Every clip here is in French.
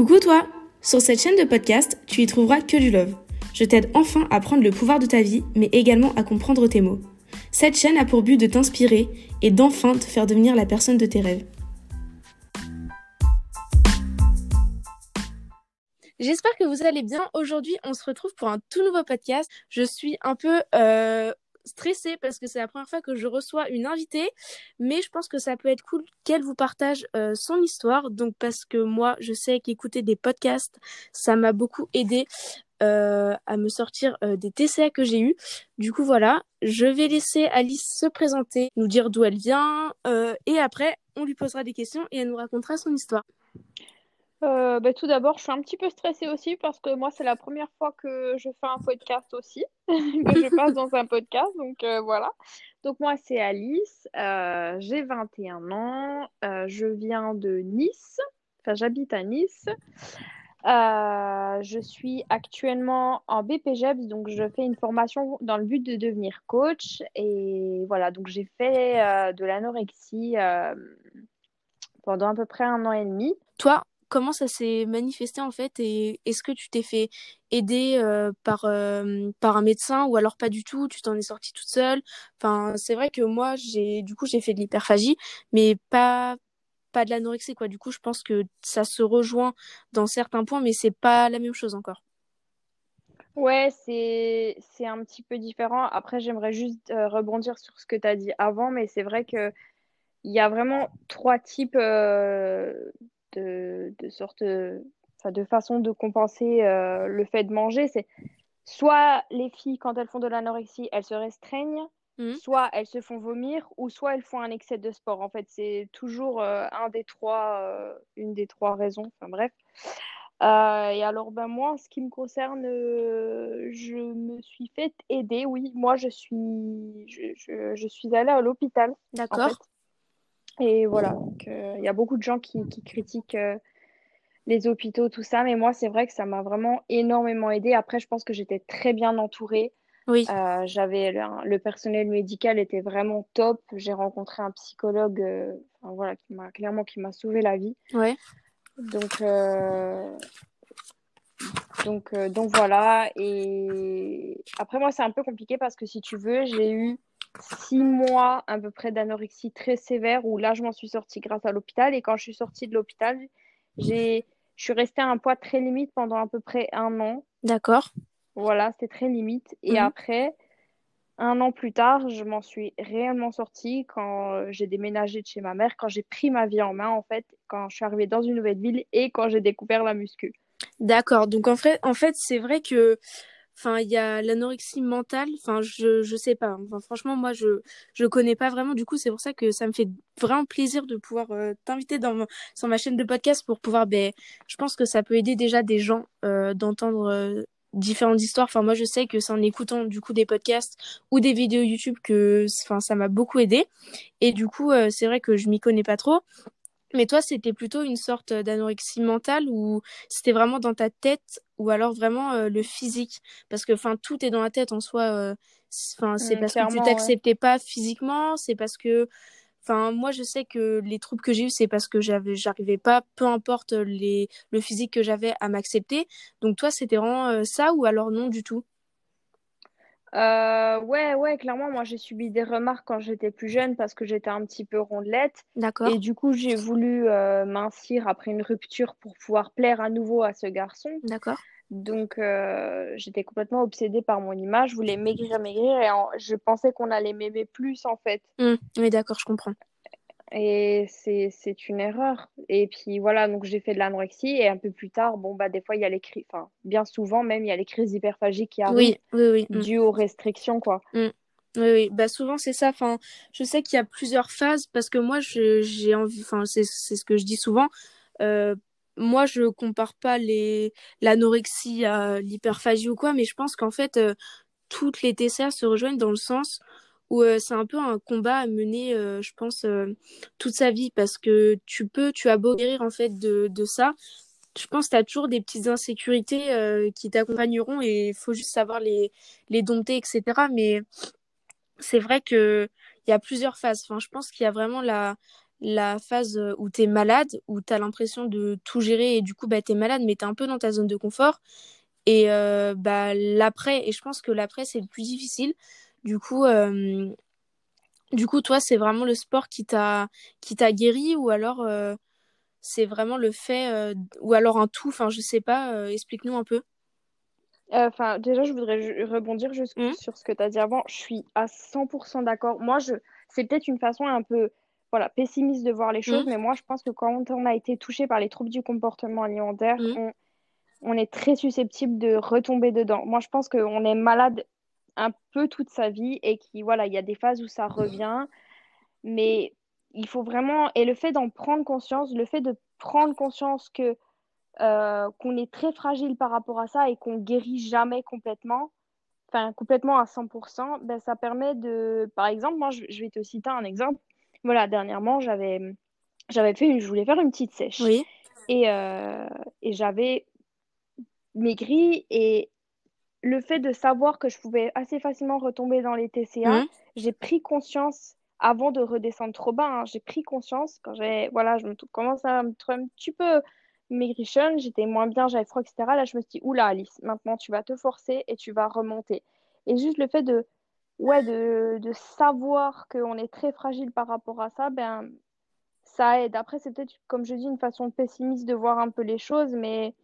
Coucou toi Sur cette chaîne de podcast, tu y trouveras que du love. Je t'aide enfin à prendre le pouvoir de ta vie, mais également à comprendre tes mots. Cette chaîne a pour but de t'inspirer et d'enfin te faire devenir la personne de tes rêves. J'espère que vous allez bien. Aujourd'hui, on se retrouve pour un tout nouveau podcast. Je suis un peu euh, stressée parce que c'est la première fois que je reçois une invitée, mais je pense que ça peut être cool qu'elle vous partage euh, son histoire. Donc parce que moi, je sais qu'écouter des podcasts, ça m'a beaucoup aidé euh, à me sortir euh, des TCA que j'ai eu. Du coup, voilà, je vais laisser Alice se présenter, nous dire d'où elle vient, et après, on lui posera des questions et elle nous racontera son histoire. Euh, bah, tout d'abord, je suis un petit peu stressée aussi parce que moi, c'est la première fois que je fais un podcast aussi, que je passe dans un podcast. Donc euh, voilà. Donc moi, c'est Alice, euh, j'ai 21 ans, je viens de Nice, enfin j'habite à Nice. je suis actuellement en BPGEPS, donc je fais une formation dans le but de devenir coach. Et voilà, donc j'ai fait de l'anorexie pendant à peu près un an et demi. Toi, comment ça s'est manifesté en fait et est-ce que tu t'es fait aider euh, par euh, par un médecin ou alors pas du tout? Tu t'en es sortie toute seule? Enfin c'est vrai que moi j'ai du coup j'ai fait de l'hyperphagie mais pas pas de l'anorexie quoi. Du coup je pense que ça se rejoint dans certains points mais c'est pas la même chose encore. Ouais, c'est c'est un petit peu différent. Après, j'aimerais juste euh, rebondir sur ce que tu as dit avant, mais c'est vrai que il y a vraiment trois types de, de sorte, de façon de compenser euh, le fait de manger. C'est soit les filles, quand elles font de l'anorexie, elles se restreignent, mmh. soit elles se font vomir, ou soit elles font un excès de sport. En fait, c'est toujours euh, un des trois, euh, une des trois raisons. Enfin bref. et alors, ben moi, en ce qui me concerne, je me suis fait aider. Oui, moi, je suis, je, je, je suis allée à l'hôpital. D'accord. Et voilà, il y a beaucoup de gens qui, critiquent euh, les hôpitaux, tout ça, mais moi, c'est vrai que ça m'a vraiment énormément aidé. Après, je pense que j'étais très bien entourée. Oui. Euh, j'avais le, personnel médical était vraiment top. J'ai rencontré un psychologue, euh, voilà, qui m'a clairement qui m'a sauvé la vie. Ouais. Donc, donc, donc voilà. Et après, moi, c'est un peu compliqué parce que si tu veux, j'ai eu six mois à peu près d'anorexie très sévère où là, je m'en suis sortie grâce à l'hôpital. Et quand je suis sortie de l'hôpital, j'ai, je suis restée à un poids très limite pendant à peu près un an. D'accord. Voilà, c'était très limite. Et mhm. après, un an plus tard, je m'en suis réellement sortie quand j'ai déménagé de chez ma mère, quand j'ai pris ma vie en main, en fait, quand je suis arrivée dans une nouvelle ville et quand j'ai découvert la muscu. D'accord. Donc en fait, en fait c'est vrai que Enfin, il y a l'anorexie mentale. Enfin, je je sais pas. Enfin, franchement, moi, je je connais pas vraiment. Du coup, c'est pour ça que ça me fait vraiment plaisir de pouvoir euh, t'inviter dans sur ma chaîne de podcast pour pouvoir. Ben, je pense que ça peut aider déjà des gens euh, d'entendre euh, différentes histoires. Enfin, moi, je sais que c'est en écoutant du coup des podcasts ou des vidéos YouTube que, enfin, ça m'a beaucoup aidé. Et du coup, c'est vrai que je m'y connais pas trop. Mais toi, c'était plutôt une sorte d'anorexie mentale ou c'était vraiment dans ta tête ou alors vraiment euh, le physique Parce que enfin tout est dans la tête en soi. Euh, enfin c'est mmh, parce que tu t'acceptais pas physiquement, c'est parce que enfin moi je sais que les troubles que j'ai eu c'est parce que j'avais j'arrivais pas peu importe les le physique que j'avais à m'accepter. Donc toi c'était vraiment euh, ça ou alors non du tout? Euh, ouais, ouais, clairement, moi j'ai subi des remarques quand j'étais plus jeune parce que j'étais un petit peu rondelette. D'accord. Et du coup, j'ai voulu euh, mincir après une rupture pour pouvoir plaire à nouveau à ce garçon. D'accord. Donc, euh, j'étais complètement obsédée par mon image. Je voulais maigrir, maigrir et je pensais qu'on allait m'aimer plus en fait. Mmh. oui, d'accord, je comprends. Et c'est une erreur. Et puis voilà, donc j'ai fait de l'anorexie et un peu plus tard, bon, bah, des fois, il y a les crises, enfin, bien souvent même, il y a les crises hyperphagiques qui arrivent oui, oui, mm. dues aux restrictions, quoi. Mm. Oui, oui, bah souvent c'est ça. Enfin, je sais qu'il y a plusieurs phases parce que moi, j'ai envie, enfin, c'est ce que je dis souvent. Euh, moi, je compare pas les l'anorexie à l'hyperphagie ou quoi, mais je pense qu'en fait, euh, toutes les TCA se rejoignent dans le sens où euh, c'est un peu un combat à mener, euh, je pense, euh, toute sa vie parce que tu peux, tu as beau guérir en fait de, de ça. Je pense que tu as toujours des petites insécurités qui t'accompagneront et il faut juste savoir les, les dompter, etc. Mais c'est vrai que il y a plusieurs phases. Enfin, je pense qu'il y a vraiment la, la phase où tu es malade, où tu as l'impression de tout gérer et du coup, bah, tu es malade, mais tu es un peu dans ta zone de confort. Et bah, l'après, et je pense que l'après, c'est le plus difficile. Du coup, euh, du coup toi, c'est vraiment le sport qui t'a qui t'a guéri ou alors euh, c'est vraiment le fait, ou alors un tout, enfin, je sais pas, explique-nous un peu. Enfin, déjà, je voudrais rebondir juste mmh. sur ce que tu as dit avant. Je suis à 100% d'accord. Moi, je... c'est peut-être une façon un peu voilà, pessimiste de voir les choses, mmh. mais moi, je pense que quand on a été touché par les troubles du comportement alimentaire, mmh. on on est très susceptible de retomber dedans. Moi, je pense qu'on est malade un peu toute sa vie et qu'il voilà, il y a des phases où ça revient, mais il faut vraiment et le fait d'en prendre conscience, le fait de prendre conscience que euh, qu'on est très fragile par rapport à ça et qu'on guérit jamais complètement, enfin complètement à 100%, ben ça permet de, par exemple, moi je, vais te citer un exemple. Voilà, dernièrement j'avais j'avais fait, je voulais faire une petite sèche. Oui. Et, euh, et j'avais maigri et le fait de savoir que je pouvais assez facilement retomber dans les TCA, mmh. j'ai pris conscience avant de redescendre trop bas. Hein, j'ai pris conscience quand j'ai voilà, je me commence à me trouver un petit peu maigrichonne, j'étais moins bien, j'avais froid, etc. Là, je me suis dit, oula, Alice, maintenant tu vas te forcer et tu vas remonter. Et juste le fait de, ouais, de, de savoir qu'on est très fragile par rapport à ça, ben, ça aide. Après, c'est peut-être, comme je dis, une façon pessimiste de voir un peu les choses, mais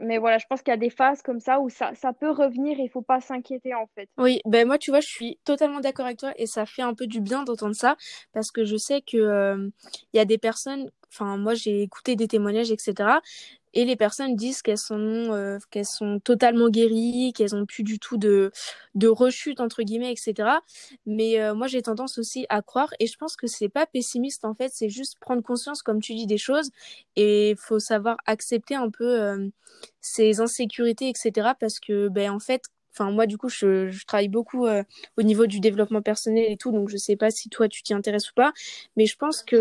mais voilà, je pense qu'il y a des phases comme ça où ça, peut revenir et il faut pas s'inquiéter en fait. Oui, ben moi tu vois, je suis totalement d'accord avec toi et ça fait un peu du bien d'entendre ça parce que je sais que euh, il y a des personnes, enfin moi j'ai écouté des témoignages etc et les personnes disent qu'elles sont euh, qu'elles sont totalement guéries, qu'elles ont plus du tout de de rechute entre guillemets, etc. Mais euh, moi j'ai tendance aussi à croire et je pense que c'est pas pessimiste en fait, c'est juste prendre conscience comme tu dis des choses et faut savoir accepter un peu euh, ces insécurités, etc. Parce que ben en fait Enfin, moi, du coup, je, je travaille beaucoup au niveau du développement personnel et tout, donc je sais pas si toi tu t'y intéresses ou pas, mais je pense que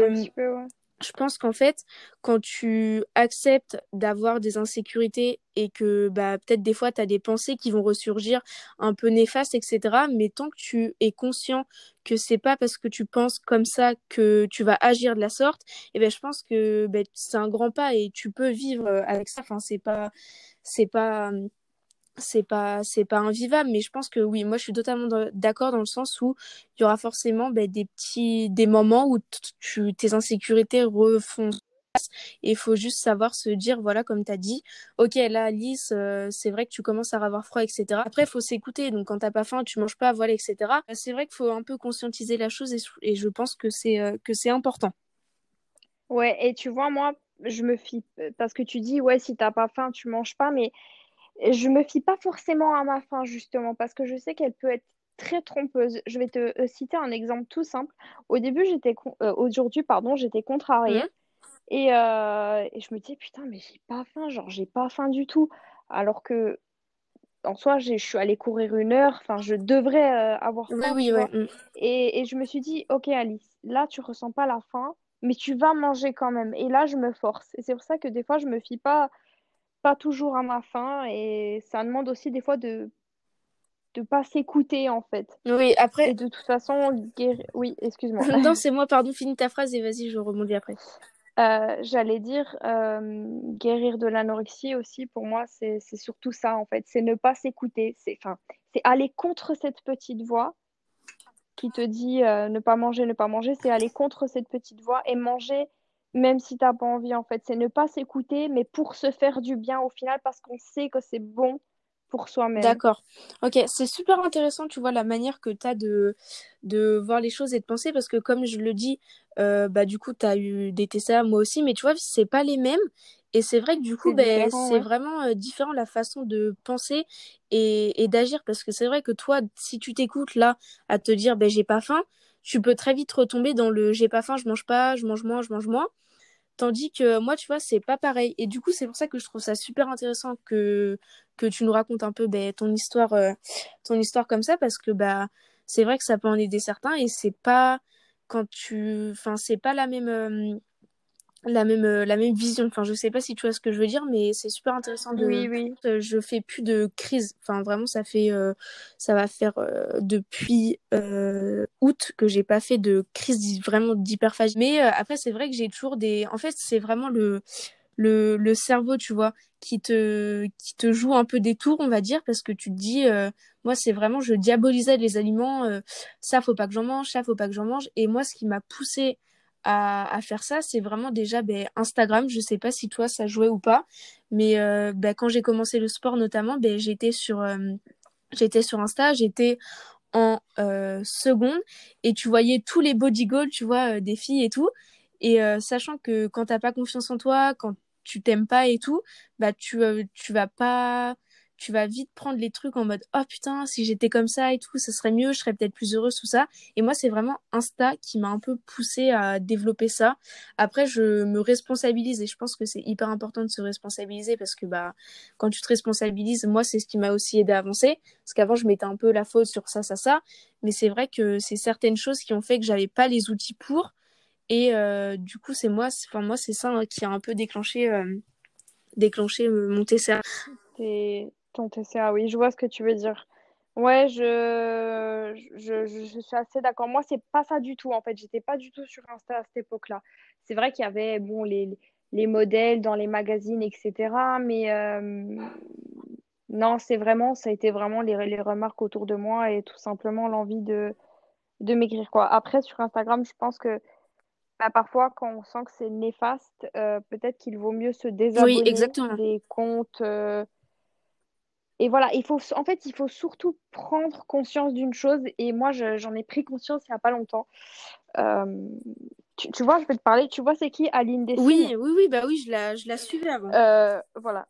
je pense qu'en fait, quand tu acceptes d'avoir des insécurités et que bah, peut-être des fois tu des pensées qui vont ressurgir un peu néfastes, etc., mais tant que tu es conscient que c'est pas parce que tu penses comme ça que tu vas agir de la sorte, et eh ben je pense que ben, c'est un grand pas et tu peux vivre avec ça. Enfin, c'est pas, c'est pas c'est pas c'est pas invivable mais je pense que oui moi je suis totalement d'accord dans le sens où il y aura forcément ben, des petits des moments où tu tes insécurités refont et il faut juste savoir se dire voilà comme tu as dit ok là Alice euh, c'est vrai que tu commences à avoir froid etc après il faut s'écouter. Donc quand t'as pas faim tu manges pas voilà etc c'est vrai qu'il faut un peu conscientiser la chose et, je pense que c'est euh, que c'est important. Ouais et tu vois moi je me fie parce que tu dis ouais si t'as pas faim tu manges pas mais je me fie pas forcément à ma faim, justement, parce que je sais qu'elle peut être très trompeuse. Je vais te euh, citer un exemple tout simple. Au début, j'étais euh, aujourd'hui, pardon, j'étais contrariée. Mmh. Et, euh, et, je me disais, putain, mais j'ai pas faim, genre, j'ai pas faim du tout. Alors que, en soi, je suis allée courir une heure, enfin, je devrais avoir faim. Oui, oui, mmh. et, et, je me suis dit, ok, Alice, là, tu ressens pas la faim, mais tu vas manger quand même. Et là, je me force. Et c'est pour ça que des fois, je me fie pas pas toujours à ma faim et ça demande aussi des fois de de pas s'écouter en fait. Oui, après. Et de toute façon, oui, excuse-moi. non, c'est moi, pardon, finis ta phrase et vas-y, je rebondis après. Euh, j'allais dire euh, guérir de l'anorexie aussi, pour moi, c'est surtout ça en fait. C'est ne pas s'écouter. C'est aller contre cette petite voix qui te dit euh, ne pas manger, ne pas manger. C'est aller contre cette petite voix et manger même si tu n'as pas envie, en fait. C'est ne pas s'écouter, mais pour se faire du bien au final, parce qu'on sait que c'est bon pour soi-même. D'accord. Ok, c'est super intéressant, tu vois, la manière que tu as de, de voir les choses et de penser, parce que comme je le dis, euh, bah, du coup, tu as eu des TCA, moi aussi, mais tu vois, c'est pas les mêmes. Et c'est vrai que du coup, ben, c'est vraiment euh, différent la façon de penser et, et d'agir, parce que c'est vrai que toi, si tu t'écoutes là à te dire, ben, j'ai pas faim, tu peux très vite retomber dans le j'ai pas faim, je mange pas, je mange moins, je mange moins. Tandis que moi, tu vois, c'est pas pareil. Et du coup, c'est pour ça que je trouve ça super intéressant que, que tu nous racontes un peu ben, ton histoire euh, ton histoire comme ça parce que bah c'est vrai que ça peut en aider certains et c'est pas quand tu enfin c'est pas la même euh, la même euh, la même vision. Enfin je sais pas si tu vois ce que je veux dire mais c'est super intéressant de oui oui. Euh, je fais plus de crise enfin vraiment ça fait euh, ça va faire depuis août que j'ai pas fait de crise vraiment d'hyperphagie. Mais après c'est vrai que j'ai toujours des en fait c'est vraiment le le le cerveau tu vois qui te qui te joue un peu des tours on va dire parce que tu te dis moi c'est vraiment je diabolisais les aliments ça faut pas que j'en mange ça faut pas que j'en mange. Et moi ce qui m'a poussé à, faire ça, c'est vraiment déjà ben, Instagram. Je sais pas si toi ça jouait ou pas, mais euh, ben, quand j'ai commencé le sport notamment, ben, j'étais sur, euh, sur Insta, j'étais en euh, seconde et tu voyais tous les body goals, tu vois, des filles et tout. Et sachant que quand t'as pas confiance en toi, quand tu t'aimes pas et tout, bah tu, tu vas pas tu vas vite prendre les trucs en mode oh putain si j'étais comme ça et tout ça serait mieux je serais peut-être plus heureuse tout ça. Et moi c'est vraiment Insta qui m'a un peu poussé à développer ça. Après je me responsabilise et je pense que c'est hyper important de se responsabiliser parce que bah quand tu te responsabilises moi c'est ce qui m'a aussi aidé à avancer. Parce qu'avant je mettais un peu la faute sur ça ça ça. Mais c'est vrai que c'est certaines choses qui ont fait que j'avais pas les outils pour. Et euh, du coup c'est moi enfin moi c'est ça hein, qui a un peu déclenché euh, déclenché euh, mon TCA ton TCA, oui, je vois ce que tu veux dire. Ouais, je, je, je, suis assez d'accord. Moi, c'est pas ça du tout, en fait. J'étais pas du tout sur Insta à cette époque-là. C'est vrai qu'il y avait, bon, les, les modèles dans les magazines, etc. Mais euh, non, c'est vraiment, ça a été vraiment les, les remarques autour de moi et tout simplement l'envie de, de maigrir, quoi. Après, sur Instagram, je pense que bah, parfois, quand on sent que c'est néfaste, euh, peut-être qu'il vaut mieux se désabonner des comptes. Euh, et voilà, il faut, en fait, il faut surtout prendre conscience d'une chose. Et moi, j'en ai pris conscience il n'y a pas longtemps. Euh, tu, vois, je vais te parler. Tu vois, c'est qui Aline Dessine? Oui, oui, oui, bah oui, je la, je la suivais avant. Euh, voilà,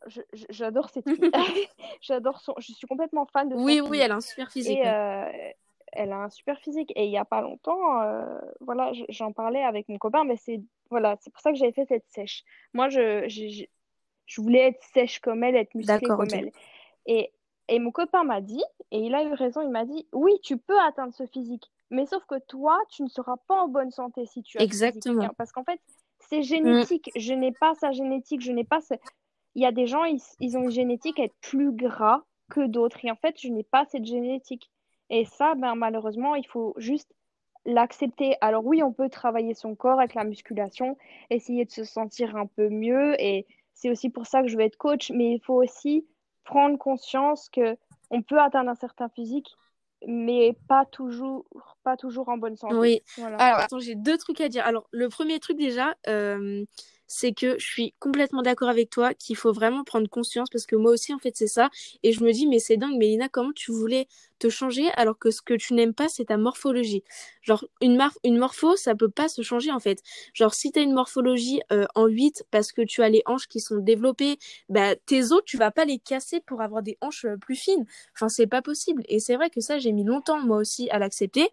j'adore cette fille. j'adore son. Je suis complètement fan de. Oui, oui, elle a un super physique. Et, euh, elle a un super physique. Et il n'y a pas longtemps, voilà, j'en parlais avec mon copain, mais c'est voilà, c'est pour ça que j'avais fait cette sèche. Moi, je, je, voulais être sèche comme elle, être musclée comme elle. Et, et mon copain m'a dit, et il a eu raison, il m'a dit, oui, tu peux atteindre ce physique, mais sauf que toi, tu ne seras pas en bonne santé si tu as Exactement. Ce parce qu'en fait, c'est génétique. Je n'ai pas sa génétique, je n'ai pas ce... Il y a des gens, ils, ils ont une génétique à être plus gras que d'autres. Et en fait, je n'ai pas cette génétique. Et ça, ben, malheureusement, il faut juste l'accepter. Alors oui, on peut travailler son corps avec la musculation, essayer de se sentir un peu mieux. Et c'est aussi pour ça que je veux être coach. Mais il faut aussi prendre conscience que on peut atteindre un certain physique, mais pas toujours, pas toujours en bonne santé. Oui. Alors, attends, j'ai deux trucs à dire. Alors, le premier truc déjà, euh, c'est que je suis complètement d'accord avec toi qu'il faut vraiment prendre conscience parce que moi aussi en fait c'est ça. Et je me dis mais c'est dingue Mélina comment tu voulais te changer alors que ce que tu n'aimes pas c'est ta morphologie? Genre une, une morpho ça peut pas se changer en fait. Genre si tu as une morphologie euh, en 8 parce que tu as les hanches qui sont développées bah tes os tu vas pas les casser pour avoir des hanches euh, plus fines. Enfin c'est pas possible. Et c'est vrai que ça j'ai mis longtemps moi aussi à l'accepter.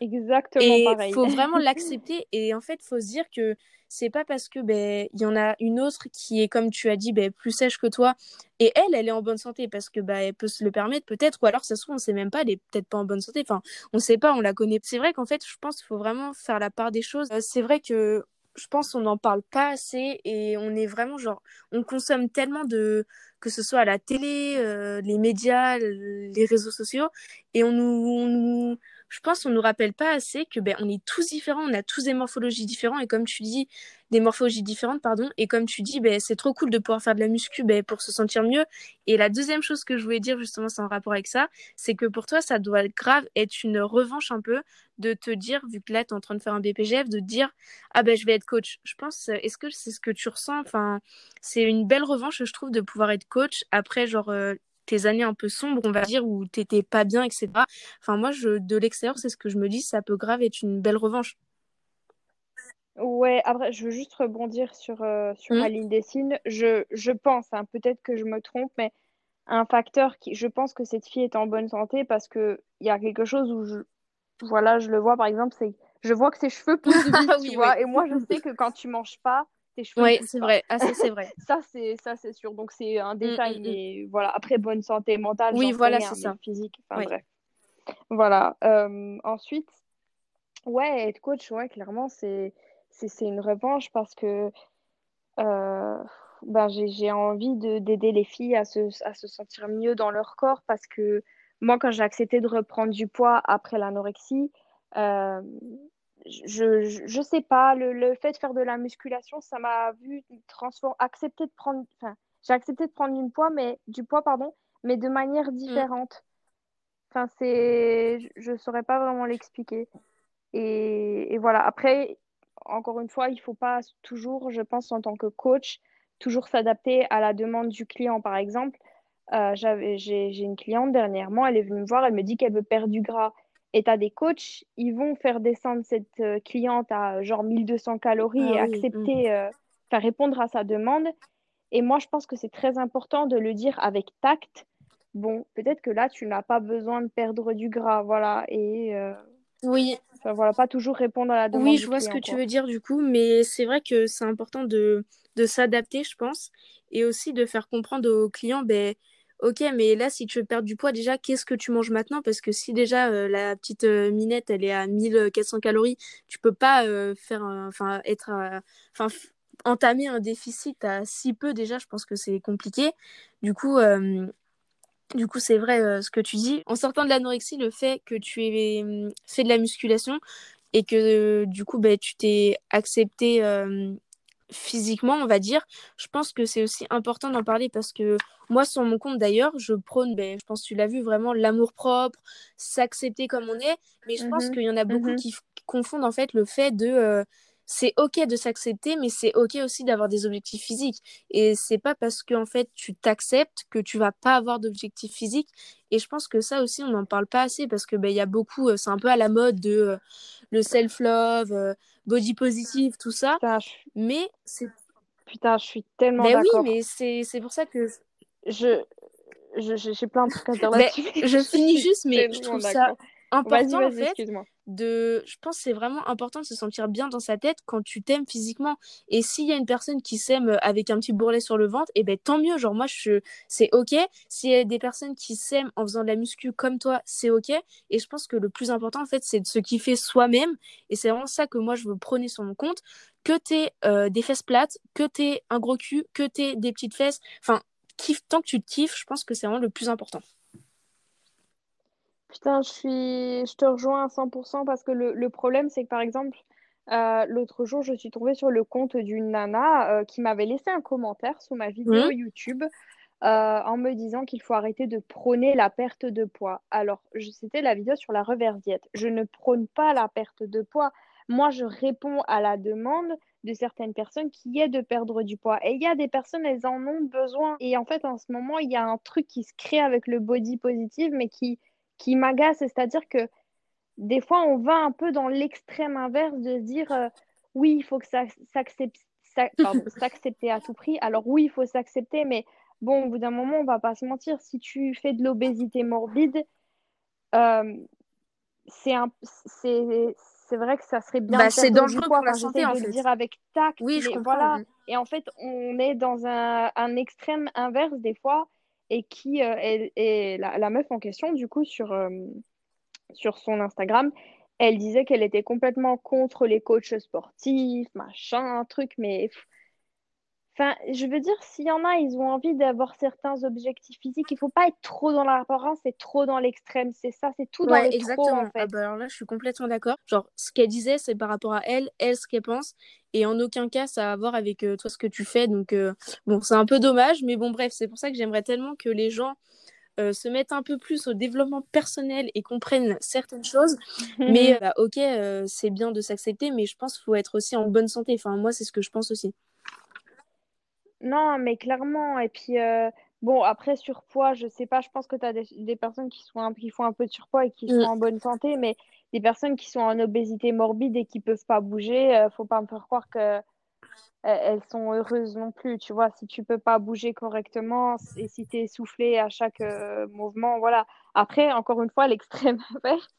Exactement et pareil. faut vraiment l'accepter. Et en fait faut se dire que c'est pas parce que ben il y en a une autre qui est comme tu as dit ben plus sèche que toi et elle elle est en bonne santé parce que ben elle peut se le permettre peut-être ou alors ça se trouve on sait même pas elle est peut-être pas en bonne santé. Enfin on sait pas on la connaît. C'est vrai qu'en fait je pense qu'il faut vraiment faire la part des choses. Euh, c'est vrai que je pense qu'on n'en parle pas assez et on est vraiment genre on consomme tellement de que ce soit à la télé euh, les médias les réseaux sociaux et on nous, on nous je pense qu'on nous rappelle pas assez que ben on est tous différents, on a tous des morphologies différentes et comme tu dis des morphologies différentes pardon et comme tu dis ben c'est trop cool de pouvoir faire de la muscu ben pour se sentir mieux et la deuxième chose que je voulais dire justement c'est en rapport avec ça, c'est que pour toi ça doit grave être une revanche un peu de te dire vu que là tu es en train de faire un BPGF de te dire ah ben je vais être coach. Je pense est-ce que c'est ce que tu ressens? Enfin c'est une belle revanche je trouve de pouvoir être coach après genre euh, tes années un peu sombres, on va dire, où t'étais pas bien, etc. Enfin, moi, je, de l'extérieur, c'est ce que je me dis, ça peut grave être une belle revanche. Ouais, après, je veux juste rebondir sur, euh, sur mmh. ligne Dessine. Je, je pense, hein, peut-être que je me trompe, mais un facteur qui, je pense que cette fille est en bonne santé parce que il y a quelque chose où je, voilà, je le vois par exemple, c'est je vois que ses cheveux poussent vite, oui, tu vois, et moi je sais que quand tu manges pas, oui, c'est vrai. Ah, c'est vrai. ça, c'est ça, c'est sûr. Donc c'est un mm, détail, mm, mm. mais voilà. Après, bonne santé mentale. Oui, voilà, c'est ça. Physique. Enfin, bref. Voilà. Euh, ensuite, ouais, être coach, ouais, clairement, c'est c'est une revanche parce que ben, j'ai envie d'aider les filles à se, à se sentir mieux dans leur corps parce que moi, quand j'ai accepté de reprendre du poids après l'anorexie, euh, je, je, sais pas, le, le, fait de faire de la musculation, ça m'a vu transformer, accepter de prendre, enfin, j'ai accepté de prendre du poids, mais du poids, pardon, mais de manière mm. différente. Enfin, c'est, je ne saurais pas vraiment l'expliquer. Et, et, voilà. Après, encore une fois, il faut pas toujours, je pense, en tant que coach, toujours s'adapter à la demande du client. Par exemple, euh, j'ai une cliente dernièrement, elle est venue me voir, elle me dit qu'elle veut perdre du gras. Et tu as des coachs, ils vont faire descendre cette euh, cliente à genre 1200 calories ah et accepter, mm. euh, faire répondre à sa demande. Et moi, je pense que c'est très important de le dire avec tact. Bon, peut-être que là, tu n'as pas besoin de perdre du gras, voilà. Et oui. voilà, pas toujours répondre à la demande. Oui, je vois ce que tu veux dire du coup, mais c'est vrai que c'est important de, de s'adapter, je pense, et aussi de faire comprendre aux clients, ben, Ok, mais là, si tu veux perdre du poids, déjà, qu'est-ce que tu manges maintenant? Parce que si déjà euh, la petite euh, minette, elle est à 1400 calories, tu peux pas euh, faire, enfin, être, enfin, entamer un déficit à si peu déjà. Je pense que c'est compliqué. Du coup, du coup, c'est vrai ce que tu dis. En sortant de l'anorexie, le fait que tu aies fait de la musculation et que du coup, ben, tu t'es accepté physiquement, on va dire, je pense que c'est aussi important d'en parler parce que moi, sur mon compte d'ailleurs, je prône, ben, je pense que tu l'as vu vraiment, l'amour propre, s'accepter comme on est, mais je pense mhm. qu'il y en a beaucoup mhm. qui confondent en fait le fait de euh, c'est ok de s'accepter, mais c'est ok aussi d'avoir des objectifs physiques. Et c'est pas parce que en fait tu t'acceptes que tu vas pas avoir d'objectifs physiques. Et je pense que ça aussi on n'en parle pas assez parce que ben il y a beaucoup, euh, c'est un peu à la mode de euh, le self love, euh, body positive, tout ça. Mais c'est putain, je suis tellement ben d'accord. oui, mais c'est pour ça que je j'ai plein de trucs à dire là-dessus. je finis juste, mais je trouve ça important en fait de je pense c'est vraiment important de se sentir bien dans sa tête quand tu t'aimes physiquement. Et s'il y a une personne qui s'aime avec un petit bourrelet sur le ventre et eh ben tant mieux. Genre moi c'est OK. S'il y a des personnes qui s'aiment en faisant de la muscu comme toi c'est OK. Et je pense que le plus important en fait c'est de se kiffer soi-même. Et c'est vraiment ça que moi je veux prôner sur mon compte. Que t'aies euh, des fesses plates que t'aies un gros cul que t'aies des petites fesses. Enfin kiffe tant que tu te kiffes je pense que c'est vraiment le plus important Putain, je suis, je te rejoins à 100% parce que le, problème, c'est que par exemple, euh, l'autre jour, je suis tombée sur le compte d'une nana euh, qui m'avait laissé un commentaire sous ma vidéo YouTube euh, en me disant qu'il faut arrêter de prôner la perte de poids. Alors, c'était la vidéo sur la reverse diète. Je ne prône pas la perte de poids. Moi, je réponds à la demande de certaines personnes qui est de perdre du poids. Et il y a des personnes, elles en ont besoin. Et en fait, en ce moment, il y a un truc qui se crée avec le body positive, mais qui qui m'agace, c'est-à-dire que des fois, on va un peu dans l'extrême inverse de dire euh, oui, il faut que ça s'accepter à tout prix. Alors oui, il faut s'accepter, mais bon, au bout d'un moment, on va pas se mentir. Si tu fais de l'obésité morbide, euh, c'est un, c'est vrai que ça serait bien. Bah, c'est dangereux pour la santé, en fait. dire avec tact. Oui, je comprends. Voilà. Et en fait, on est dans un, un extrême inverse des fois et qui est, euh, la, meuf en question, du coup, sur, euh, sur son Instagram, elle disait qu'elle était complètement contre les coachs sportifs, machin, truc, mais Enfin, je veux dire, s'il y en a, ils ont envie d'avoir certains objectifs physiques. Il faut pas être trop dans l'apparence et trop dans l'extrême. C'est ça, c'est tout dans les exactement. en fait. Ah bah alors là, je suis complètement d'accord. Genre, ce qu'elle disait, c'est par rapport à elle, elle, ce qu'elle pense. Et en aucun cas, ça a à voir avec euh, toi, ce que tu fais. Donc, euh, bon, c'est un peu dommage. Mais bon, bref, c'est pour ça que j'aimerais tellement que les gens euh, se mettent un peu plus au développement personnel et comprennent certaines choses. mais bah, ok, c'est bien de s'accepter, mais je pense qu'il faut être aussi en bonne santé. Enfin, moi, c'est ce que je pense aussi. Non, mais clairement. Et puis, euh, bon, après, surpoids, je sais pas, je pense que tu as des, personnes qui, sont qui font un peu de surpoids et qui sont mm. en bonne santé, mais des personnes qui sont en obésité morbide et qui peuvent pas bouger, euh, faut pas me faire croire que euh, elles sont heureuses non plus. Tu vois, si tu peux pas bouger correctement et si tu es essoufflé à chaque mouvement, voilà. Après, encore une fois, l'extrême inverse.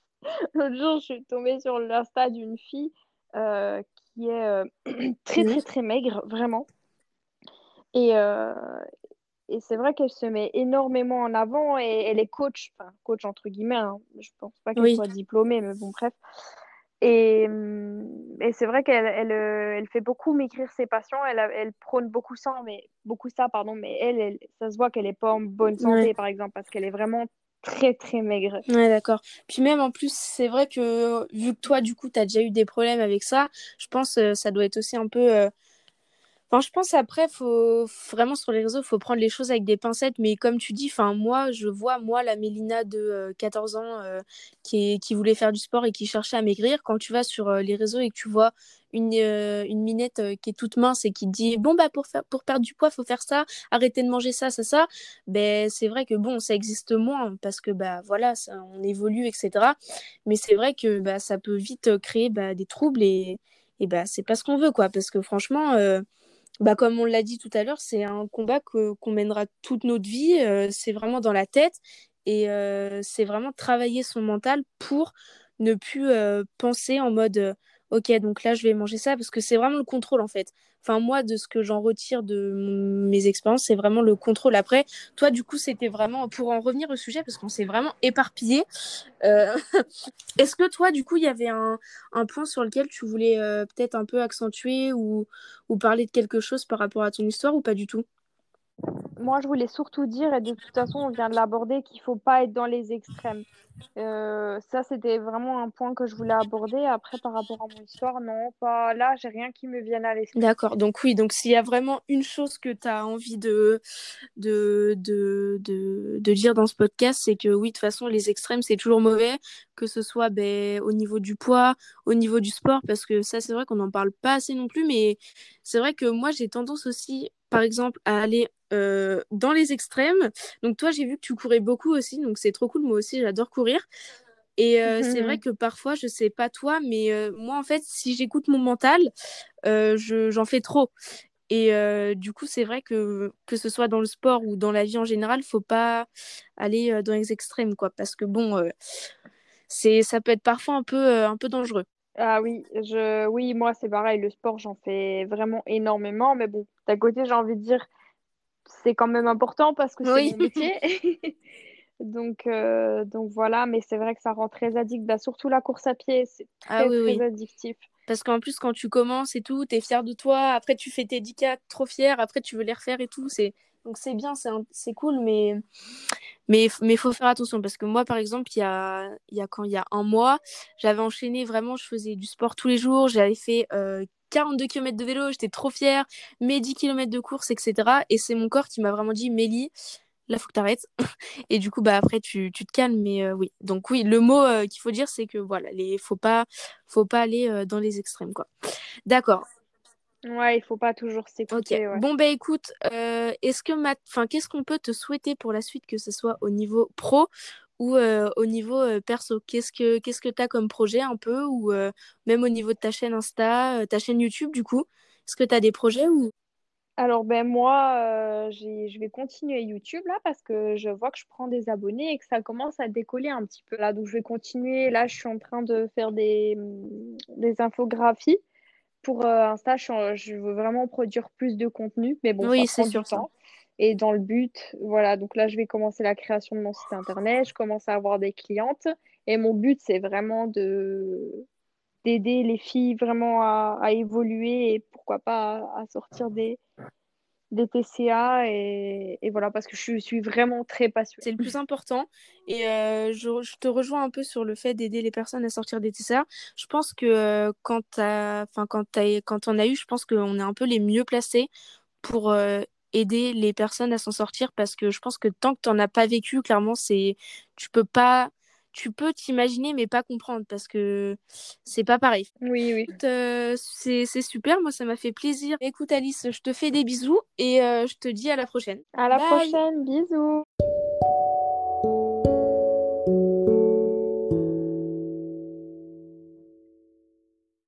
L'autre jour, je suis tombée sur l'insta d'une fille qui est très, très, très maigre, vraiment. Et, euh, et c'est vrai qu'elle se met énormément en avant et elle est coach, enfin coach entre guillemets, hein. je pense pas qu'elle soit diplômée, mais bon, bref. Et, et c'est vrai qu'elle elle, elle, fait beaucoup m'écrire ses passions. Elle, elle prône beaucoup ça, mais beaucoup ça, pardon. Mais elle, ça se voit qu'elle n'est pas en bonne santé, par exemple, parce qu'elle est vraiment très très maigre. Ouais, d'accord. Puis même en plus, c'est vrai que vu que toi, du coup, tu as déjà eu des problèmes avec ça, je pense que ça doit être aussi un peu. Euh, enfin, je pense après, faut vraiment sur les réseaux, faut prendre les choses avec des pincettes. Mais comme tu dis, enfin, moi, je vois, moi, la Mélina de 14 euh, ans euh, qui, qui voulait faire du sport et qui cherchait à maigrir. Quand tu vas sur les réseaux et que tu vois une, euh, une minette euh, qui est toute mince et qui dit bon bah pour faire pour perdre du poids faut faire ça arrêter de manger ça ça ça ben c'est vrai que bon ça existe moins parce que bah voilà on évolue etc mais c'est vrai que bah ça peut vite créer bah, des troubles et et bah c'est pas ce qu'on veut quoi parce que franchement euh, bah comme on l'a dit tout à l'heure c'est un combat que qu'on mènera toute notre vie c'est vraiment dans la tête et c'est vraiment travailler son mental pour ne plus penser en mode ok, donc là, je vais manger ça parce que c'est vraiment le contrôle en fait. Enfin, moi, de ce que j'en retire de mes expériences, c'est vraiment le contrôle. Après, toi, du coup, c'était vraiment pour en revenir au sujet parce qu'on s'est vraiment éparpillé. Euh, est-ce que toi, du coup, il y avait un, point sur lequel tu voulais euh, peut-être un peu accentuer ou, ou parler de quelque chose par rapport à ton histoire ou pas du tout? Moi, je voulais surtout dire, et de toute façon, on vient de l'aborder, qu'il ne faut pas être dans les extrêmes. Euh, ça, c'était vraiment un point que je voulais aborder. Après, par rapport à mon histoire, non, pas là, j'ai rien qui me vienne à l'esprit. D'accord, donc oui, donc s'il y a vraiment une chose que tu as envie de, de, de, de, dire dans ce podcast, c'est que oui, de toute façon, les extrêmes, c'est toujours mauvais, que ce soit ben, au niveau du poids, au niveau du sport, parce que ça, c'est vrai qu'on n'en parle pas assez non plus, mais c'est vrai que moi, j'ai tendance aussi, par exemple, à aller euh, dans les extrêmes. Donc toi, j'ai vu que tu courais beaucoup aussi, donc c'est trop cool. Moi aussi, j'adore courir. Et euh, c'est vrai que parfois, je sais pas toi, mais euh, moi, en fait, si j'écoute mon mental, j'en fais trop. Et du coup, c'est vrai que que ce soit dans le sport ou dans la vie en général, faut pas aller dans les extrêmes, quoi, parce que bon, c'est ça peut être parfois un peu un peu dangereux. Ah oui, je oui, moi c'est pareil, le sport, j'en fais vraiment énormément, mais bon, d'un côté, j'ai envie de dire c'est quand même important parce que c'est mon métier. donc, euh, donc voilà, mais c'est vrai que ça rend très addict. Bah, surtout la course à pied, c'est ah très, très addictif. Parce qu'en plus, quand tu commences et tout, tu es fier de toi. Après, tu fais tes 10 trop fier. Après, tu veux les refaire et tout. C'est... Donc, c'est bien, c'est, cool, mais mais faut faire attention. Parce que moi, par exemple, il y a, quand il y a un mois, j'avais enchaîné vraiment, je faisais du sport tous les jours. J'avais fait euh, 42 km de vélo, j'étais trop fière, mes 10 km de course, etc. Et c'est mon corps qui m'a vraiment dit, Mélie, là, faut que t'arrêtes. et du coup, bah, après, tu, tu te calmes. Mais euh, oui, donc oui, le mot euh, qu'il faut dire, c'est que voilà, les, faut pas, faut pas aller euh, dans les extrêmes, quoi. D'accord. Ouais, il faut pas toujours s'écouter. Bon, bah écoute, est-ce que ma... enfin, qu'est-ce qu'on peut te souhaiter pour la suite, que ce soit au niveau pro ou euh, au niveau euh, perso? Qu'est-ce que qu'est-ce que as comme projet un peu ou euh, même au niveau de ta chaîne Insta, ta chaîne YouTube du coup? Est-ce que tu as des projets ou? Alors ben moi, je vais continuer YouTube là parce que je vois que je prends des abonnés et que ça commence à décoller un petit peu là. Donc je vais continuer. Là, je suis en train de faire des, des infographies pour Insta. Je, veux vraiment produire plus de contenu, mais bon, oui, ça prend du temps. Et dans le but, voilà, donc là, je vais commencer la création de mon site internet, je commence à avoir des clientes. Et mon but, c'est vraiment de d'aider les filles vraiment à, à, évoluer et pourquoi pas à, sortir des, des TCA et, voilà parce que je suis vraiment très passionnée. C'est le plus important et euh, je, te rejoins un peu sur le fait d'aider les personnes à sortir des TCA. Je pense que euh, quand, quand on a eu, je pense qu'on est un peu les mieux placés pour euh, aider les personnes à s'en sortir parce que je pense que tant que tu n'en as pas vécu, clairement, c'est tu peux pas tu peux t'imaginer mais pas comprendre parce que c'est pas pareil. Oui, oui. Euh, c'est super, moi ça m'a fait plaisir. Écoute Alice, je te fais des bisous et euh, je te dis à la prochaine. À la prochaine, bisous.